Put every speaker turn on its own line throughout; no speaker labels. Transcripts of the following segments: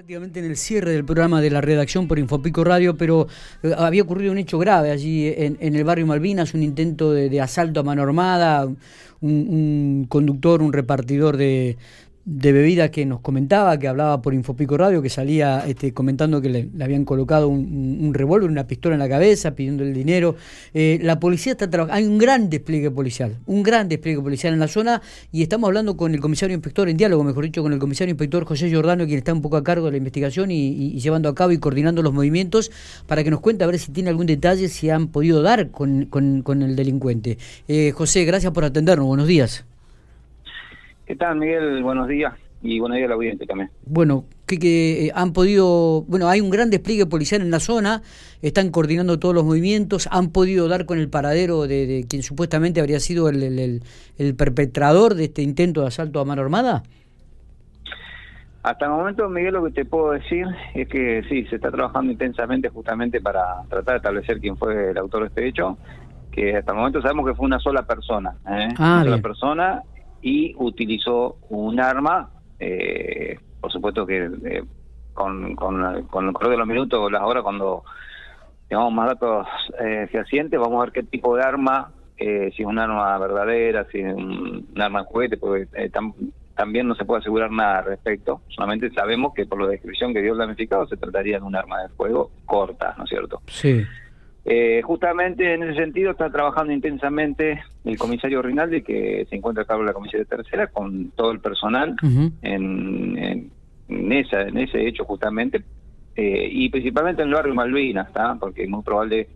prácticamente en el cierre del programa de la redacción por Infopico Radio, pero eh, había ocurrido un hecho grave allí en, el barrio Malvinas, un intento de, asalto a mano armada, un conductor, un repartidor de, de bebida que nos comentaba, que hablaba por Infopico Radio, que salía este, comentando que le, habían colocado un, un revólver, una pistola en la cabeza, pidiendo el dinero. Eh, la policía está trabajando, hay un gran despliegue policial, un gran despliegue policial en la zona y estamos hablando con el comisario inspector, en diálogo, mejor dicho, con el comisario inspector José Giordano, quien está un poco a cargo de la investigación y llevando a cabo y coordinando los movimientos para que nos cuente a ver si tiene algún detalle, si han podido dar con, con, con el delincuente. Eh, José, gracias por atendernos, buenos días.
¿Qué tal, Miguel? Buenos días. Y buenos días a la audiencia también.
Bueno, que, que eh, han podido, bueno, hay un gran despliegue policial en la zona, están coordinando todos los movimientos, han podido dar con el paradero de, de quien supuestamente habría sido el, el, el, el, perpetrador de este intento de asalto a mano armada.
Hasta el momento, Miguel, lo que te puedo decir es que sí, se está trabajando intensamente justamente para tratar de establecer quién fue el autor de este hecho, que hasta el momento sabemos que fue una sola persona, ¿eh?
Ah,
una sola persona y utilizó un arma, eh, por supuesto que eh, con, con, con el correr de los minutos, las horas, cuando tengamos más datos eh, fehacientes, vamos a ver qué tipo de arma, eh, si es un arma verdadera, si es un, arma de juguete, porque eh, tam, también no se puede asegurar nada al respecto, solamente sabemos que por la descripción que dio el damnificado se trataría de un arma de fuego corta, ¿no es cierto?
Sí.
Eh, justamente en ese sentido está trabajando intensamente el comisario Rinaldi, que se encuentra a cargo de la comisaría tercera, con todo el personal
Uh -huh.
en, en, en, esa, en ese hecho justamente, eh, y principalmente en el barrio Malvinas, ¿está? porque es muy probable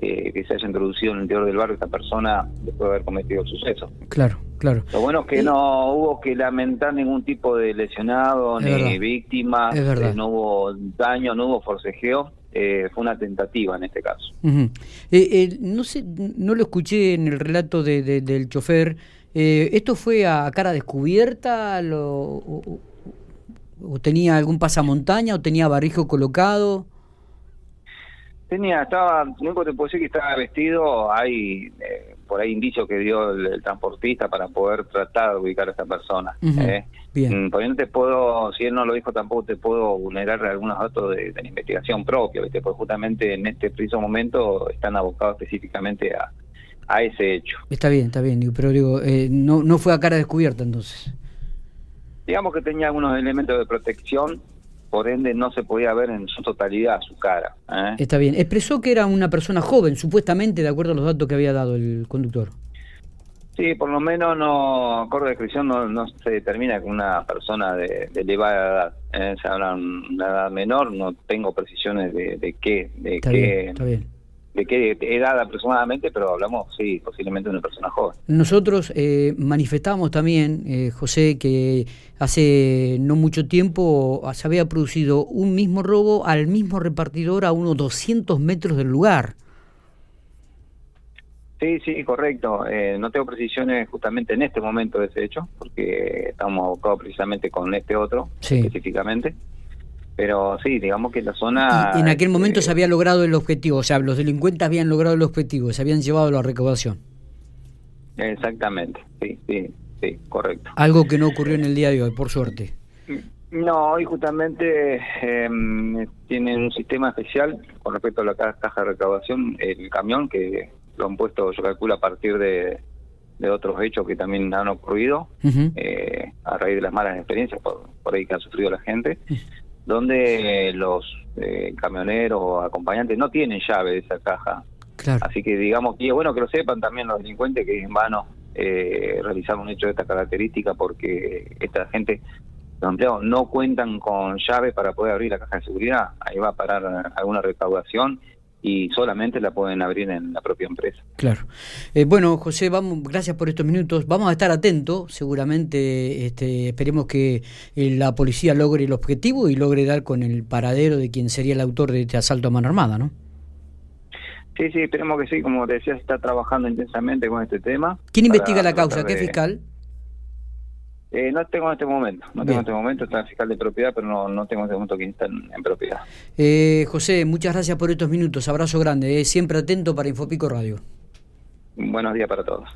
eh, que se haya introducido en el interior del barrio esta persona después de haber cometido el suceso.
Claro, claro.
Lo bueno es que
Y-
no hubo que lamentar ningún tipo de lesionado,
Es
ni
verdad.
víctima, eh, no hubo daño, no hubo forcejeo, eh, fue una tentativa en este caso.
Eh, eh, no sé, no lo escuché en el relato de, de- del chofer. Eh, ¿Esto fue a cara descubierta? O- o tenía algún pasamontaña? ¿O tenía barrijo colocado?
Tenía, estaba, lo único que te puedo decir que estaba vestido, hay eh, por ahí indicios que dio el, el transportista para poder tratar de ubicar a esta persona.
Ujú,
¿eh?
bien.
Mm, Por no te puedo, si él no lo dijo tampoco te puedo vulnerar algunos datos de, de la investigación propia, ¿viste? porque justamente en este preciso momento están abocados específicamente a, a ese hecho.
Está bien, está bien. Pero digo, eh, no, no fue a cara descubierta entonces.
Digamos que tenía algunos elementos de protección, por ende no se podía ver en su totalidad su cara. ¿eh?
Está bien. Expresó que era una persona joven, supuestamente, de acuerdo a los datos que había dado el conductor.
Sí, por lo menos no, acorde de descripción no, no se determina con una persona de, de elevada edad. ¿eh? Se habla de una edad menor, no tengo precisiones de, de qué, de
Está
qué,
bien, está bien.
De qué edad aproximadamente, pero hablamos, sí, posiblemente de una persona joven.
Nosotros eh, manifestamos también, eh, José, que hace no mucho tiempo se había producido un mismo robo al mismo repartidor a unos 200 metros del lugar.
Sí, sí, correcto. Eh, no tengo precisiones justamente en este momento de ese hecho, porque estamos abocados precisamente con este otro
Sí.
específicamente. Pero sí, digamos que la zona...
Y en aquel momento
eh,
se había logrado el objetivo, o sea, los delincuentes habían logrado el objetivo, se habían llevado la recaudación.
Exactamente, sí, sí, sí, correcto.
Algo que no ocurrió en el día de hoy, por suerte.
No, hoy justamente eh, tienen un sistema especial con respecto a la ca- caja de recaudación, el camión que lo han puesto, yo calculo, a partir de, de otros hechos que también han ocurrido, eh, a raíz de las malas experiencias por, por ahí que ha sufrido la gente, donde los eh, camioneros o acompañantes no tienen llave de esa caja.
Claro.
Así que digamos que es bueno que lo sepan también los delincuentes que es en vano eh, realizar un hecho de esta característica porque esta gente, los empleados no cuentan con llave para poder abrir la caja de seguridad. Ahí va a parar alguna recaudación y solamente la pueden abrir en la propia empresa.
Claro. Eh, bueno, José, vamos, gracias por estos minutos. Vamos a estar atentos. Seguramente este, esperemos que eh, la policía logre el objetivo y logre dar con el paradero de quien sería el autor de este asalto a mano armada, ¿no?
Sí, sí, esperemos que sí. Como te decía, se está trabajando intensamente con este tema.
¿Quién investiga la causa? ¿Qué fiscal?
Eh, no tengo en este momento, no
Bien.
tengo en este momento, está el fiscal de propiedad, pero no, no tengo en este momento quién está en, en propiedad.
Eh, José, muchas gracias por estos minutos. Abrazo grande. eh. Siempre atento para Infopico Radio.
Buenos días para todos.